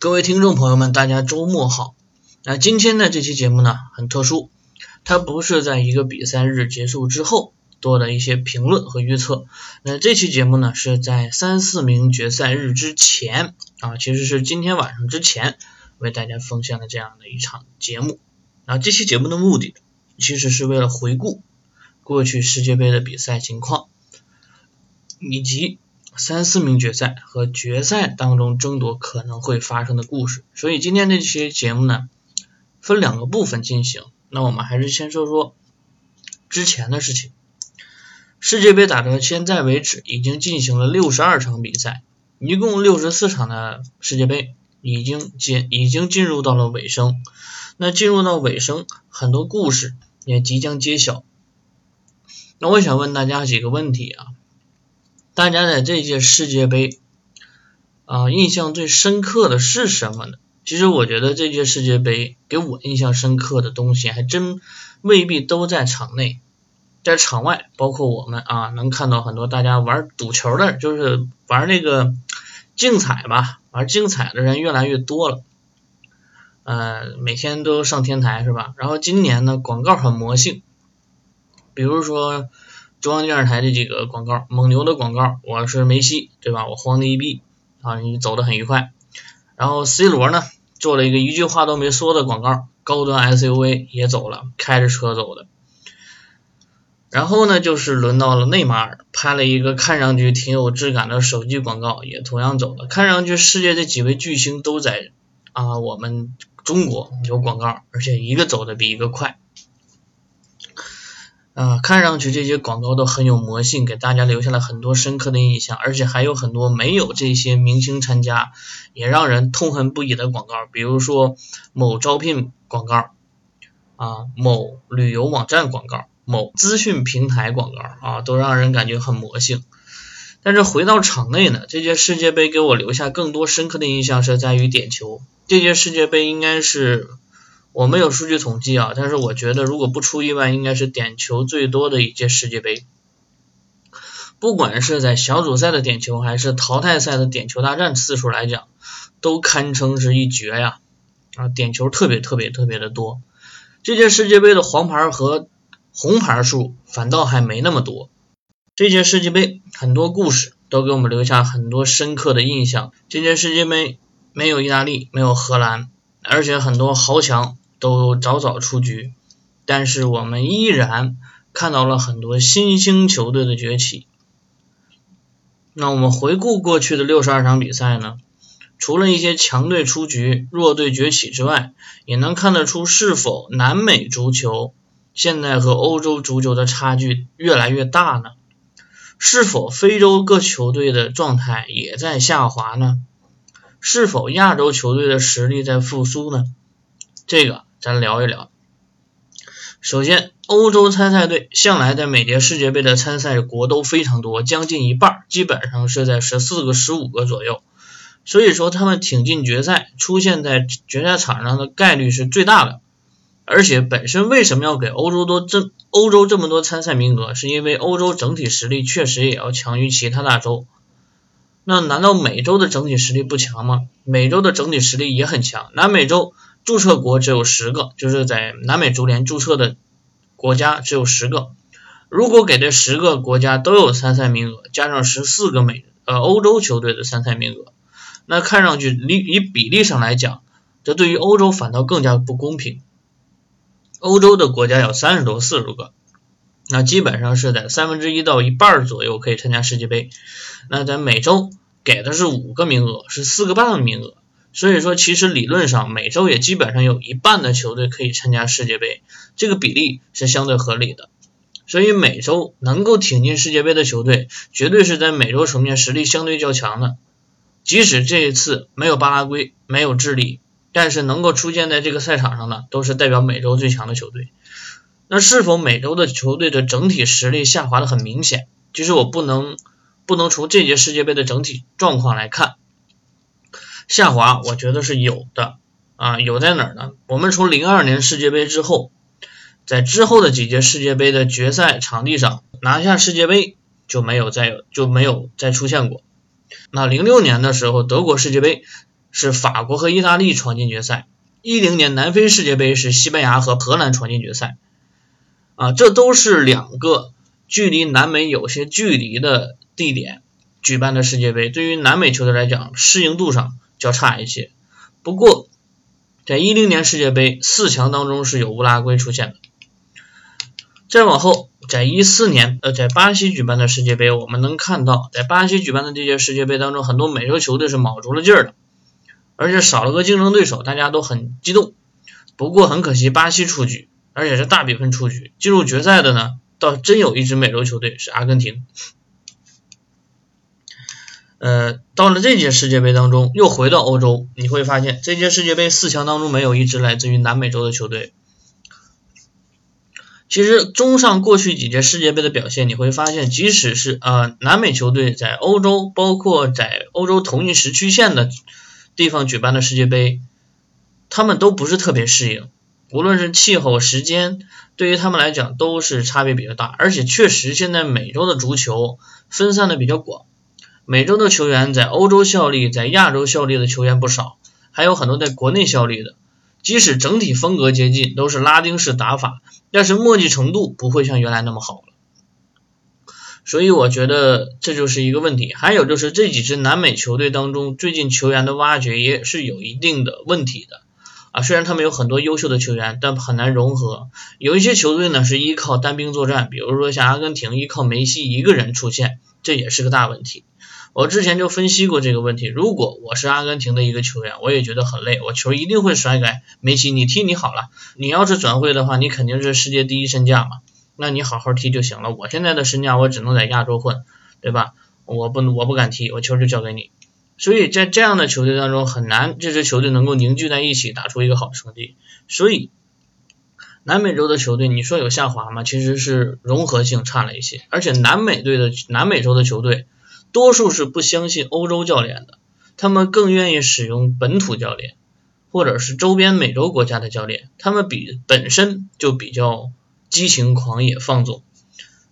各位听众朋友们，大家周末好。那今天的这期节目呢，很特殊，它不是在一个比赛日结束之后多的一些评论和预测。那这期节目呢，是在三四名决赛日之前啊，其实是今天晚上之前为大家奉献的这样的一场节目。那这期节目的目的，其实是为了回顾过去世界杯的比赛情况，以及。三四名决赛和决赛当中争夺可能会发生的故事，所以今天这期节目呢，分两个部分进行。那我们还是先说说之前的事情。世界杯打到现在为止，已经进行了六十二场比赛，一共六十四场的世界杯已经进已经进入到了尾声。那进入到尾声，很多故事也即将揭晓。那我想问大家几个问题啊。大家在这届世界杯啊，印象最深刻的是什么呢？其实我觉得这届世界杯给我印象深刻的东西，还真未必都在场内，在场外，包括我们啊，能看到很多大家玩赌球的，就是玩那个竞彩吧，玩竞彩的人越来越多了，呃，每天都上天台是吧？然后今年呢，广告很魔性，比如说。中央电视台的几个广告，蒙牛的广告，我是梅西，对吧？我慌的一逼啊，你走的很愉快。然后 C 罗呢，做了一个一句话都没说的广告，高端 SUV 也走了，开着车走的。然后呢，就是轮到了内马尔，拍了一个看上去挺有质感的手机广告，也同样走了。看上去世界这几位巨星都在啊，我们中国有广告，而且一个走的比一个快。啊，看上去这些广告都很有魔性，给大家留下了很多深刻的印象，而且还有很多没有这些明星参加，也让人痛恨不已的广告，比如说某招聘广告啊，某旅游网站广告，某资讯平台广告啊，都让人感觉很魔性。但是回到场内呢，这届世界杯给我留下更多深刻的印象是在于点球，这届世界杯应该是。我没有数据统计啊，但是我觉得如果不出意外，应该是点球最多的一届世界杯。不管是在小组赛的点球，还是淘汰赛的点球大战次数来讲，都堪称是一绝呀！啊，点球特别特别特别的多。这届世界杯的黄牌和红牌数反倒还没那么多。这届世界杯很多故事都给我们留下很多深刻的印象。这届世界杯没有意大利，没有荷兰，而且很多豪强。都早早出局，但是我们依然看到了很多新兴球队的崛起。那我们回顾过去的六十二场比赛呢？除了一些强队出局、弱队崛起之外，也能看得出是否南美足球现在和欧洲足球的差距越来越大呢？是否非洲各球队的状态也在下滑呢？是否亚洲球队的实力在复苏呢？这个。咱聊一聊。首先，欧洲参赛队向来在每届世界杯的参赛国都非常多，将近一半，基本上是在十四个、十五个左右。所以说，他们挺进决赛、出现在决赛场上的概率是最大的。而且，本身为什么要给欧洲多这欧洲这么多参赛名额？是因为欧洲整体实力确实也要强于其他大洲。那难道美洲的整体实力不强吗？美洲的整体实力也很强，南美洲。注册国只有十个，就是在南美足联注册的国家只有十个。如果给这十个国家都有参赛名额，加上十四个美呃欧洲球队的参赛名额，那看上去以以比例上来讲，这对于欧洲反倒更加不公平。欧洲的国家有三十多四十个，那基本上是在三分之一到一半左右可以参加世界杯。那在美洲给的是五个名额，是四个半的名额。所以说，其实理论上，美洲也基本上有一半的球队可以参加世界杯，这个比例是相对合理的。所以，美洲能够挺进世界杯的球队，绝对是在美洲层面实力相对较强的。即使这一次没有巴拉圭，没有智利，但是能够出现在这个赛场上的，都是代表美洲最强的球队。那是否美洲的球队的整体实力下滑的很明显？其实我不能不能从这届世界杯的整体状况来看。下滑，我觉得是有的啊，有在哪儿呢？我们从零二年世界杯之后，在之后的几届世界杯的决赛场地上拿下世界杯就没有再有就没有再出现过。那零六年的时候，德国世界杯是法国和意大利闯进决赛，一零年南非世界杯是西班牙和荷兰闯进决赛，啊，这都是两个距离南美有些距离的地点举办的世界杯，对于南美球队来讲，适应度上较差一些。不过，在一零年世界杯四强当中是有乌拉圭出现的。再往后，在一四年，呃，在巴西举办的世界杯，我们能看到，在巴西举办的这届世界杯当中，很多美洲球队是卯足了劲儿的，而且少了个竞争对手，大家都很激动。不过很可惜，巴西出局，而且是大比分出局。进入决赛的呢，倒真有一支美洲球队是阿根廷。呃，到了这届世界杯当中，又回到欧洲，你会发现这届世界杯四强当中没有一支来自于南美洲的球队。其实，综上过去几届世界杯的表现，你会发现，即使是呃南美球队在欧洲，包括在欧洲同一时区线的地方举办的世界杯，他们都不是特别适应。无论是气候、时间，对于他们来讲都是差别比较大。而且，确实现在美洲的足球分散的比较广，美洲的球员在欧洲效力，在亚洲效力的球员不少，还有很多在国内效力的。即使整体风格接近，都是拉丁式打法，但是默契程度不会像原来那么好了。所以我觉得这就是一个问题。还有就是这几支南美球队当中，最近球员的挖掘也是有一定的问题的啊。虽然他们有很多优秀的球员，但很难融合。有一些球队呢是依靠单兵作战，比如说像阿根廷依靠梅西一个人出现，这也是个大问题。我之前就分析过这个问题。如果我是阿根廷的一个球员，我也觉得很累，我球一定会甩给梅西。你踢你好了，你要是转会的话，你肯定是世界第一身价嘛，那你好好踢就行了。我现在的身价，我只能在亚洲混，对吧？我不我不敢踢，我球就交给你。所以在这样的球队当中，很难这支球队能够凝聚在一起，打出一个好成绩。所以南美洲的球队，你说有下滑吗？其实是融合性差了一些，而且南美队的南美洲的球队。多数是不相信欧洲教练的，他们更愿意使用本土教练，或者是周边美洲国家的教练，他们比本身就比较激情狂野放纵。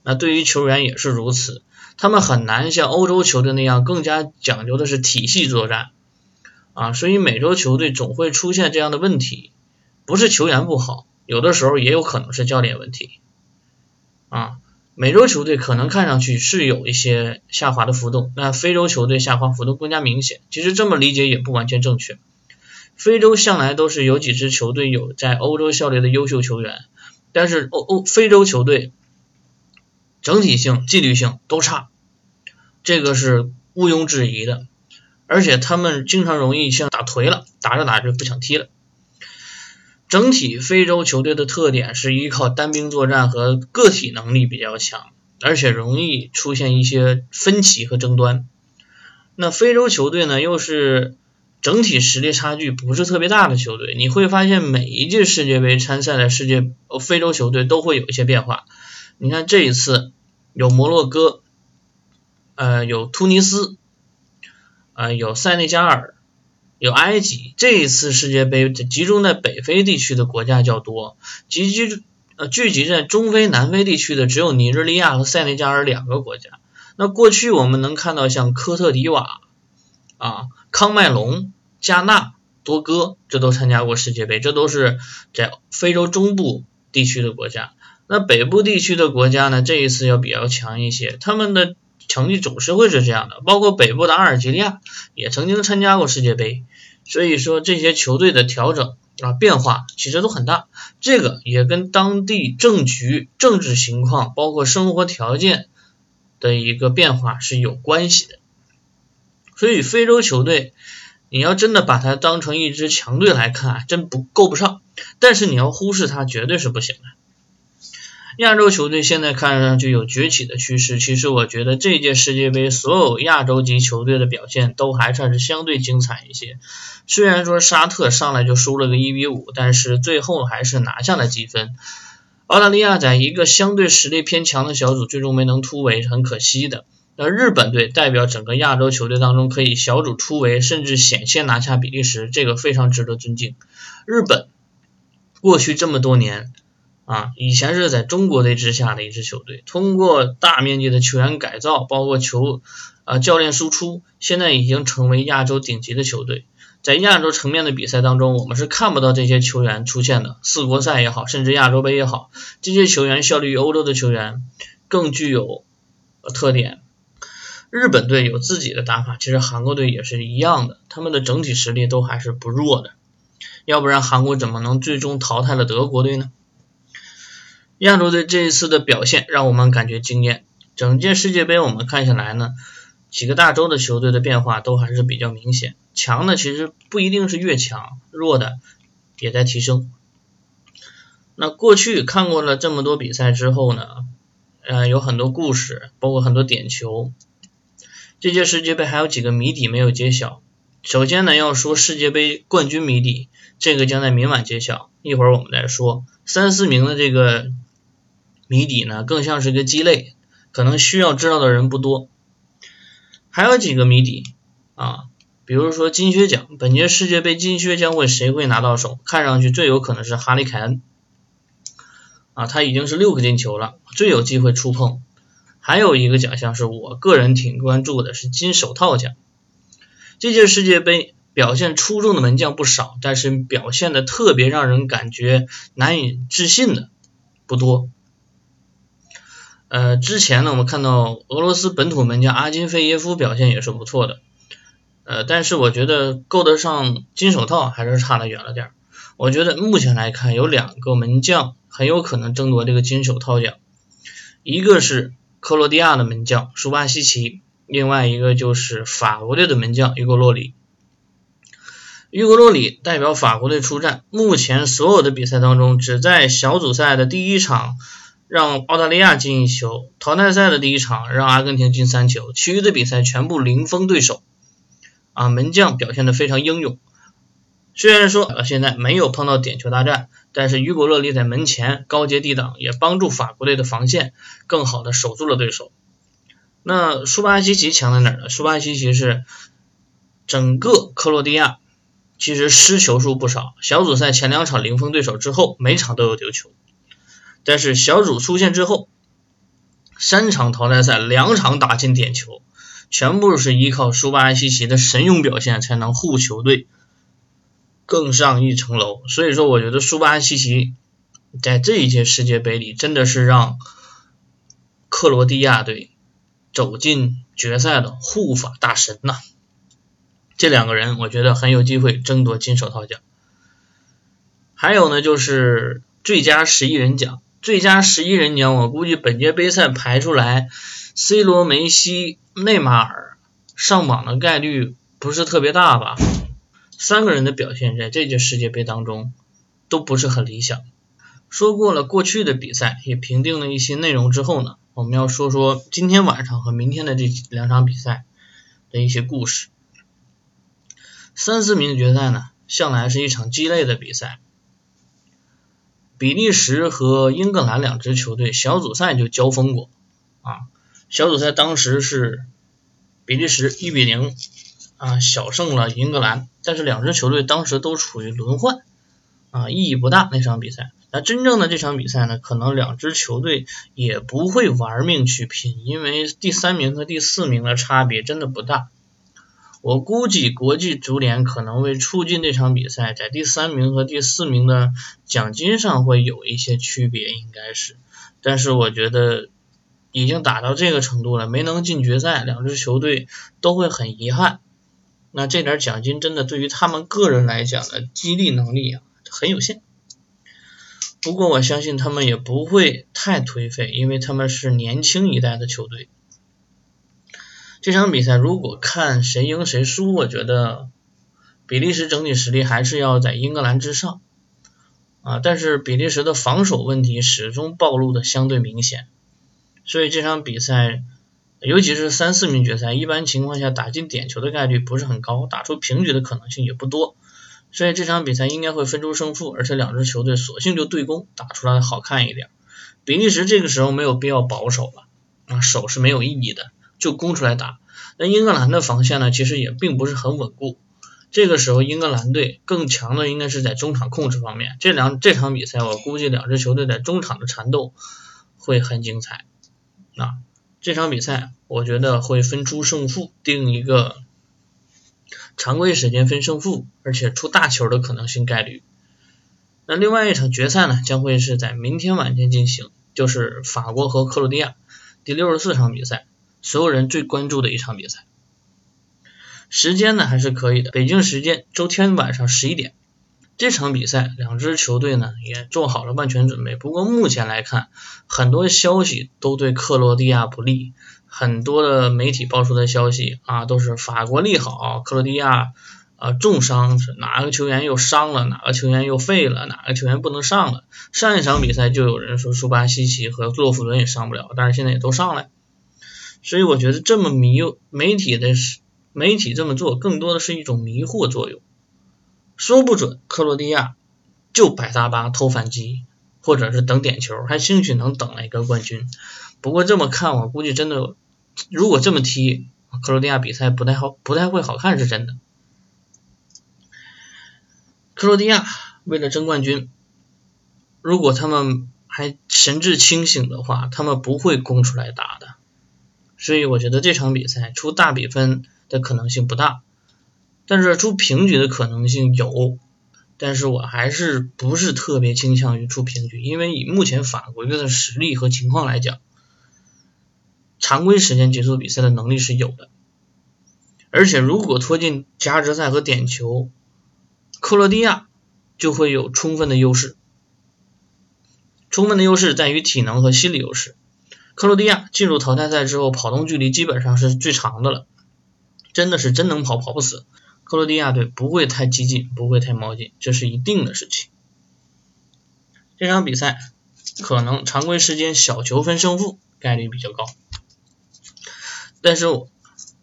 那对于球员也是如此，他们很难像欧洲球队那样更加讲究的是体系作战啊，所以美洲球队总会出现这样的问题，不是球员不好，有的时候也有可能是教练问题啊。美洲球队可能看上去是有一些下滑的浮动，那非洲球队下滑浮动更加明显。其实这么理解也不完全正确。非洲向来都是有几支球队有在欧洲效力的优秀球员，但是欧欧非洲球队整体性、纪律性都差，这个是毋庸置疑的。而且他们经常容易像打颓了，打着打着不想踢了。整体非洲球队的特点是依靠单兵作战和个体能力比较强，而且容易出现一些分歧和争端。那非洲球队呢，又是整体实力差距不是特别大的球队。你会发现每一届世界杯参赛的世界非洲球队都会有一些变化。你看这一次有摩洛哥，呃，有突尼斯，呃，有塞内加尔。有埃及，这一次世界杯集中在北非地区的国家较多，集聚呃聚集在中非、南非地区的只有尼日利亚和塞内加尔两个国家。那过去我们能看到像科特迪瓦啊、康麦隆、加纳、多哥，这都参加过世界杯，这都是在非洲中部地区的国家。那北部地区的国家呢，这一次要比较强一些，他们的。成绩总是会是这样的，包括北部的阿尔及利亚也曾经参加过世界杯，所以说这些球队的调整啊变化其实都很大，这个也跟当地政局、政治情况，包括生活条件的一个变化是有关系的。所以非洲球队你要真的把它当成一支强队来看，真不够不上，但是你要忽视它绝对是不行的。亚洲球队现在看上去有崛起的趋势，其实我觉得这届世界杯所有亚洲级球队的表现都还算是相对精彩一些。虽然说沙特上来就输了个一比五，但是最后还是拿下了积分。澳大利亚在一个相对实力偏强的小组最终没能突围，很可惜的。那日本队代表整个亚洲球队当中可以小组突围，甚至险些拿下比利时，这个非常值得尊敬。日本过去这么多年。啊，以前是在中国队之下的一支球队，通过大面积的球员改造，包括球啊教练输出，现在已经成为亚洲顶级的球队。在亚洲层面的比赛当中，我们是看不到这些球员出现的，四国赛也好，甚至亚洲杯也好，这些球员效力于欧洲的球员更具有特点。日本队有自己的打法，其实韩国队也是一样的，他们的整体实力都还是不弱的，要不然韩国怎么能最终淘汰了德国队呢？亚洲队这一次的表现让我们感觉惊艳，整届世界杯我们看下来呢。几个大洲的球队的变化都还是比较明显，强的其实不一定是越强，弱的也在提升。那过去看过了这么多比赛之后呢，呃，有很多故事，包括很多点球。这届世界杯还有几个谜底没有揭晓。首先呢，要说世界杯冠军谜底，这个将在明晚揭晓，一会儿我们再说。三四名的这个谜底呢，更像是一个鸡肋，可能需要知道的人不多。还有几个谜底啊，比如说金靴奖，本届世界杯金靴将会谁会拿到手？看上去最有可能是哈利凯恩啊，他已经是六个进球了，最有机会触碰。还有一个奖项是我个人挺关注的，是金手套奖。这届世界杯表现出众的门将不少，但是表现的特别让人感觉难以置信的不多。呃，之前呢，我们看到俄罗斯本土门将阿金费耶夫表现也是不错的，呃，但是我觉得够得上金手套还是差得远了点儿。我觉得目前来看，有两个门将很有可能争夺这个金手套奖，一个是克罗地亚的门将舒巴西奇，另外一个就是法国队的门将于格洛里。于格洛里代表法国队出战，目前所有的比赛当中，只在小组赛的第一场。让澳大利亚进一球，淘汰赛的第一场让阿根廷进三球，其余的比赛全部零封对手。啊，门将表现的非常英勇。虽然说现在没有碰到点球大战，但是于果勒利在门前高接低挡，也帮助法国队的防线更好的守住了对手。那舒巴西奇强在哪儿呢？舒巴西奇是整个克罗地亚其实失球数不少，小组赛前两场零封对手之后，每场都有丢球。但是小组出线之后，三场淘汰赛两场打进点球，全部是依靠舒巴西奇的神勇表现才能护球队更上一层楼。所以说，我觉得舒巴西奇在这一届世界杯里真的是让克罗地亚队走进决赛的护法大神呐。这两个人我觉得很有机会争夺金手套奖。还有呢，就是最佳十一人奖。最佳十一人奖，我估计本届杯赛排出来，C 罗、梅西、内马尔上榜的概率不是特别大吧？三个人的表现在这届世界杯当中都不是很理想。说过了过去的比赛，也评定了一些内容之后呢，我们要说说今天晚上和明天的这两场比赛的一些故事。三四名决赛呢，向来是一场鸡肋的比赛。比利时和英格兰两支球队小组赛就交锋过啊，小组赛当时是比利时一比零啊小胜了英格兰，但是两支球队当时都处于轮换啊，意义不大那场比赛。那真正的这场比赛呢，可能两支球队也不会玩命去拼，因为第三名和第四名的差别真的不大。我估计国际足联可能为促进这场比赛，在第三名和第四名的奖金上会有一些区别，应该是。但是我觉得已经打到这个程度了，没能进决赛，两支球队都会很遗憾。那这点奖金真的对于他们个人来讲的激励能力啊很有限。不过我相信他们也不会太颓废，因为他们是年轻一代的球队。这场比赛如果看谁赢谁输，我觉得比利时整体实力还是要在英格兰之上啊，但是比利时的防守问题始终暴露的相对明显，所以这场比赛，尤其是三四名决赛，一般情况下打进点球的概率不是很高，打出平局的可能性也不多，所以这场比赛应该会分出胜负，而且两支球队索性就对攻，打出来好看一点。比利时这个时候没有必要保守了啊，守是没有意义的。就攻出来打，那英格兰的防线呢，其实也并不是很稳固。这个时候英格兰队更强的应该是在中场控制方面。这两这场比赛我估计两支球队在中场的缠斗会很精彩啊！这场比赛我觉得会分出胜负，定一个常规时间分胜负，而且出大球的可能性概率。那另外一场决赛呢，将会是在明天晚间进行，就是法国和克罗地亚第六十四场比赛，所有人最关注的一场比赛。时间呢还是可以的，北京时间周天晚上十一点，这场比赛两支球队呢也做好了万全准备。不过目前来看，很多消息都对克罗地亚不利，很多的媒体爆出的消息啊都是法国利好，克罗地亚啊重伤，哪个球员又伤了，哪个球员又废了，哪个球员不能上了。上一场比赛就有人说舒巴西奇和洛夫伦也上不了，但是现在也都上了，所以我觉得这么迷媒体的。媒体这么做更多的是一种迷惑作用，说不准克罗地亚就摆大巴偷反击，或者是等点球，还兴许能等来一个冠军。不过这么看，我估计真的，如果这么踢，克罗地亚比赛不太好，不太会好看，是真的。克罗地亚为了争冠军，如果他们还神志清醒的话，他们不会攻出来打的。所以我觉得这场比赛出大比分。的可能性不大，但是出平局的可能性有，但是我还是不是特别倾向于出平局，因为以目前法国队的实力和情况来讲，常规时间结束比赛的能力是有的，而且如果拖进加时赛和点球，克罗地亚就会有充分的优势，充分的优势在于体能和心理优势，克罗地亚进入淘汰赛之后，跑动距离基本上是最长的了。真的是真能跑，跑不死。克罗地亚队不会太激进，不会太冒进，这是一定的事情。这场比赛可能常规时间小球分胜负概率比较高。但是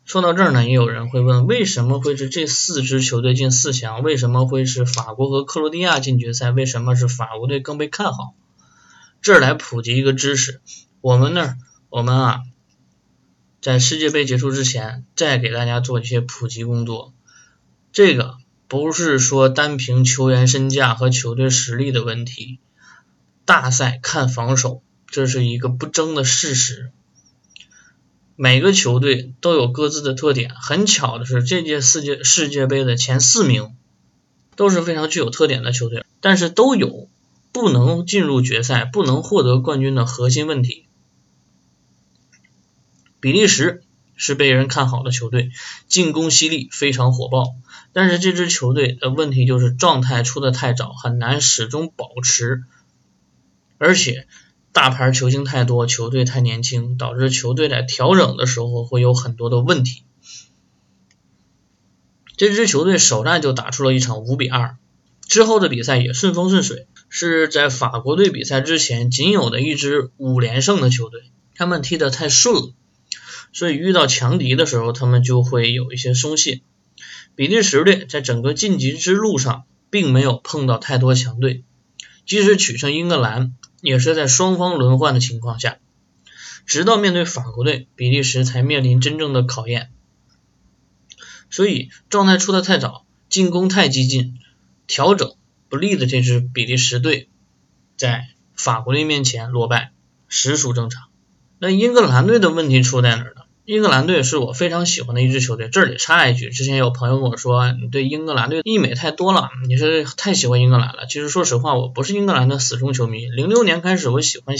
说到这儿呢，也有人会问，为什么会是这四支球队进四强？为什么会是法国和克罗地亚进决赛？为什么是法国队更被看好？这儿来普及一个知识，我们那儿我们啊。在世界杯结束之前，再给大家做一些普及工作。这个不是说单凭球员身价和球队实力的问题，大赛看防守，这是一个不争的事实。每个球队都有各自的特点。很巧的是，这届世界世界杯的前四名都是非常具有特点的球队，但是都有不能进入决赛、不能获得冠军的核心问题。比利时是被人看好的球队，进攻犀利，非常火爆。但是这支球队的问题就是状态出的太早，很难始终保持。而且大牌球星太多，球队太年轻，导致球队在调整的时候会有很多的问题。这支球队首战就打出了一场五比二，之后的比赛也顺风顺水，是在法国队比赛之前仅有的一支五连胜的球队。他们踢得太顺了。所以遇到强敌的时候，他们就会有一些松懈。比利时队在整个晋级之路上，并没有碰到太多强队，即使取胜英格兰，也是在双方轮换的情况下。直到面对法国队，比利时才面临真正的考验。所以状态出的太早，进攻太激进，调整不利的这支比利时队，在法国队面前落败，实属正常。那英格兰队的问题出在哪儿呢？英格兰队是我非常喜欢的一支球队。这里插一句，之前有朋友跟我说，你对英格兰队溢美太多了，你是太喜欢英格兰了。其实说实话，我不是英格兰的死忠球迷。零六年开始，我喜欢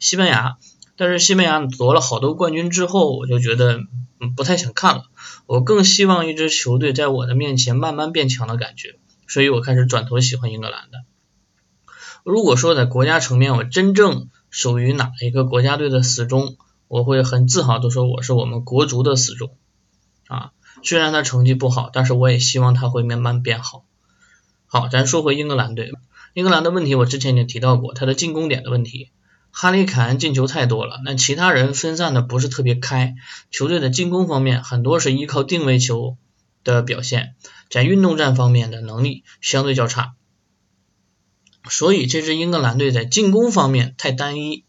西班牙，但是西班牙夺了好多冠军之后，我就觉得不太想看了。我更希望一支球队在我的面前慢慢变强的感觉，所以我开始转头喜欢英格兰的。如果说在国家层面，我真正属于哪一个国家队的死忠？我会很自豪的说，我是我们国足的死忠啊！虽然他成绩不好，但是我也希望他会慢慢变好。好，咱说回英格兰队，英格兰的问题我之前已经提到过，他的进攻点的问题，哈里凯恩进球太多了，那其他人分散的不是特别开，球队的进攻方面很多是依靠定位球的表现，在运动战方面的能力相对较差，所以这支英格兰队在进攻方面太单一。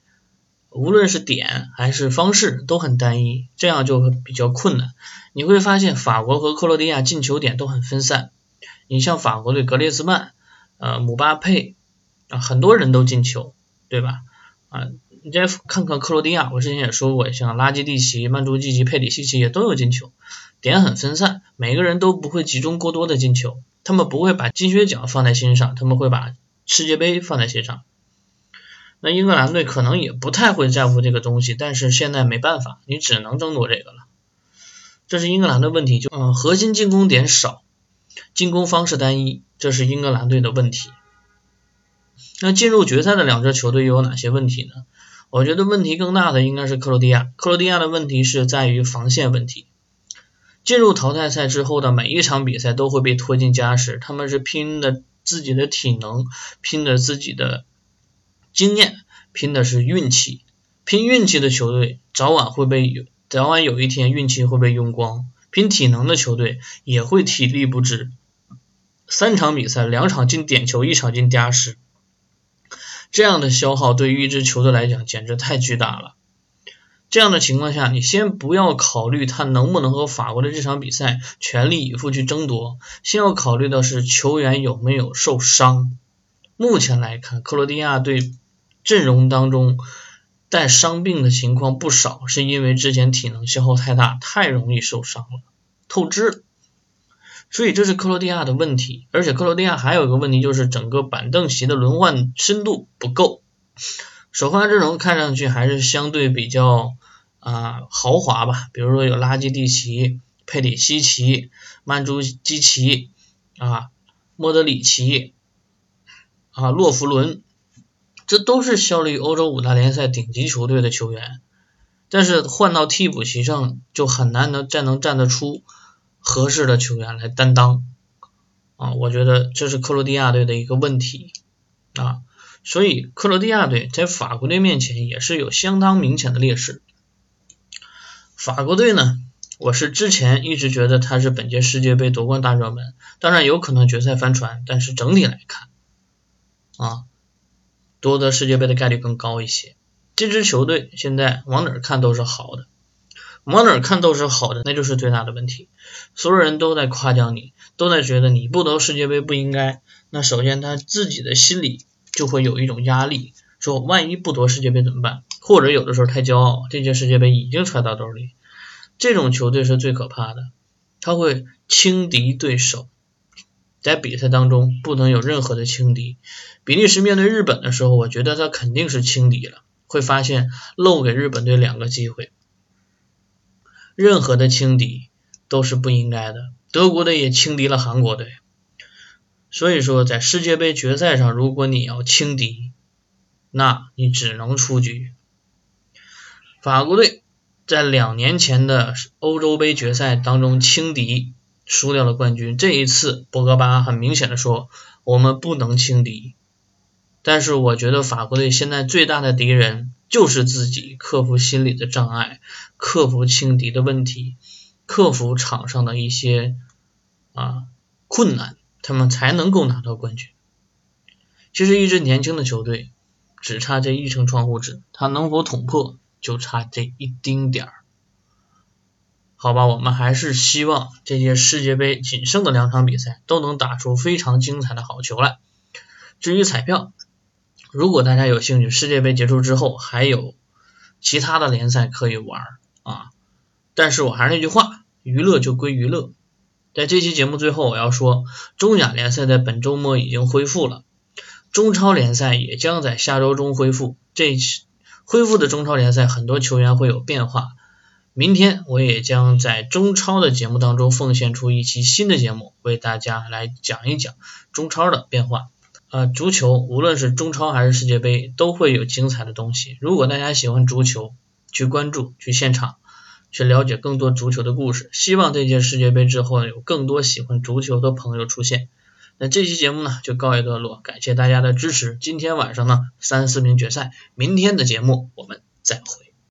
无论是点还是方式都很单一，这样就比较困难。你会发现法国和克罗地亚进球点都很分散，你像法国队格列兹曼、呃姆巴佩啊，很多人都进球，对吧？啊，你再看看克罗地亚，我之前也说过，像拉基蒂奇、曼朱基奇、佩里西奇也都有进球，点很分散，每个人都不会集中过多的进球，他们不会把金靴奖放在心上，他们会把世界杯放在心上。那英格兰队可能也不太会在乎这个东西，但是现在没办法，你只能争夺这个了。这是英格兰的问题，就嗯，核心进攻点少，进攻方式单一，这是英格兰队的问题。那进入决赛的两支球队又有哪些问题呢？我觉得问题更大的应该是克罗地亚。克罗地亚的问题是在于防线问题。进入淘汰赛之后的每一场比赛都会被拖进加时，他们是拼的自己的体能，拼的自己的。经验拼的是运气，拼运气的球队早晚会被早晚有一天运气会被用光。拼体能的球队也会体力不支。三场比赛，两场进点球，一场进加时，这样的消耗对于一支球队来讲简直太巨大了。这样的情况下，你先不要考虑他能不能和法国的这场比赛全力以赴去争夺，先要考虑的是球员有没有受伤。目前来看，克罗地亚队。阵容当中带伤病的情况不少，是因为之前体能消耗太大，太容易受伤了，透支了。所以这是克罗地亚的问题，而且克罗地亚还有一个问题就是整个板凳席的轮换深度不够。首发阵容看上去还是相对比较啊豪华吧，比如说有拉基蒂奇、佩里西奇、曼朱基奇啊、莫德里奇啊、洛弗伦。这都是效力欧洲五大联赛顶级球队的球员，但是换到替补席上就很难能再能站得出合适的球员来担当啊，我觉得这是克罗地亚队的一个问题啊，所以克罗地亚队在法国队面前也是有相当明显的劣势。法国队呢，我是之前一直觉得他是本届世界杯夺冠大热门，当然有可能决赛翻船，但是整体来看啊。夺得世界杯的概率更高一些。这支球队现在往哪儿看都是好的，往哪儿看都是好的，那就是最大的问题。所有人都在夸奖你，都在觉得你不得世界杯不应该。那首先他自己的心里就会有一种压力，说万一不夺世界杯怎么办？或者有的时候太骄傲，这届世界杯已经揣到兜里。这种球队是最可怕的，他会轻敌对手。在比赛当中不能有任何的轻敌。比利时面对日本的时候，我觉得他肯定是轻敌了，会发现漏给日本队两个机会。任何的轻敌都是不应该的。德国队也轻敌了韩国队，所以说在世界杯决赛上，如果你要轻敌，那你只能出局。法国队在两年前的欧洲杯决赛当中轻敌。输掉了冠军。这一次，博格巴很明显的说：“我们不能轻敌。”但是，我觉得法国队现在最大的敌人就是自己，克服心理的障碍，克服轻敌的问题，克服场上的一些啊困难，他们才能够拿到冠军。其实，一支年轻的球队只差这一层窗户纸，他能否捅破，就差这一丁点儿。好吧，我们还是希望这届世界杯仅剩的两场比赛都能打出非常精彩的好球来。至于彩票，如果大家有兴趣，世界杯结束之后还有其他的联赛可以玩啊。但是我还是那句话，娱乐就归娱乐。在这期节目最后，我要说，中甲联赛在本周末已经恢复了，中超联赛也将在下周中恢复。这期恢复的中超联赛，很多球员会有变化。明天我也将在中超的节目当中奉献出一期新的节目，为大家来讲一讲中超的变化。呃，足球无论是中超还是世界杯，都会有精彩的东西。如果大家喜欢足球，去关注，去现场，去了解更多足球的故事。希望这届世界杯之后有更多喜欢足球的朋友出现。那这期节目呢就告一段落，感谢大家的支持。今天晚上呢三四名决赛，明天的节目我们再会。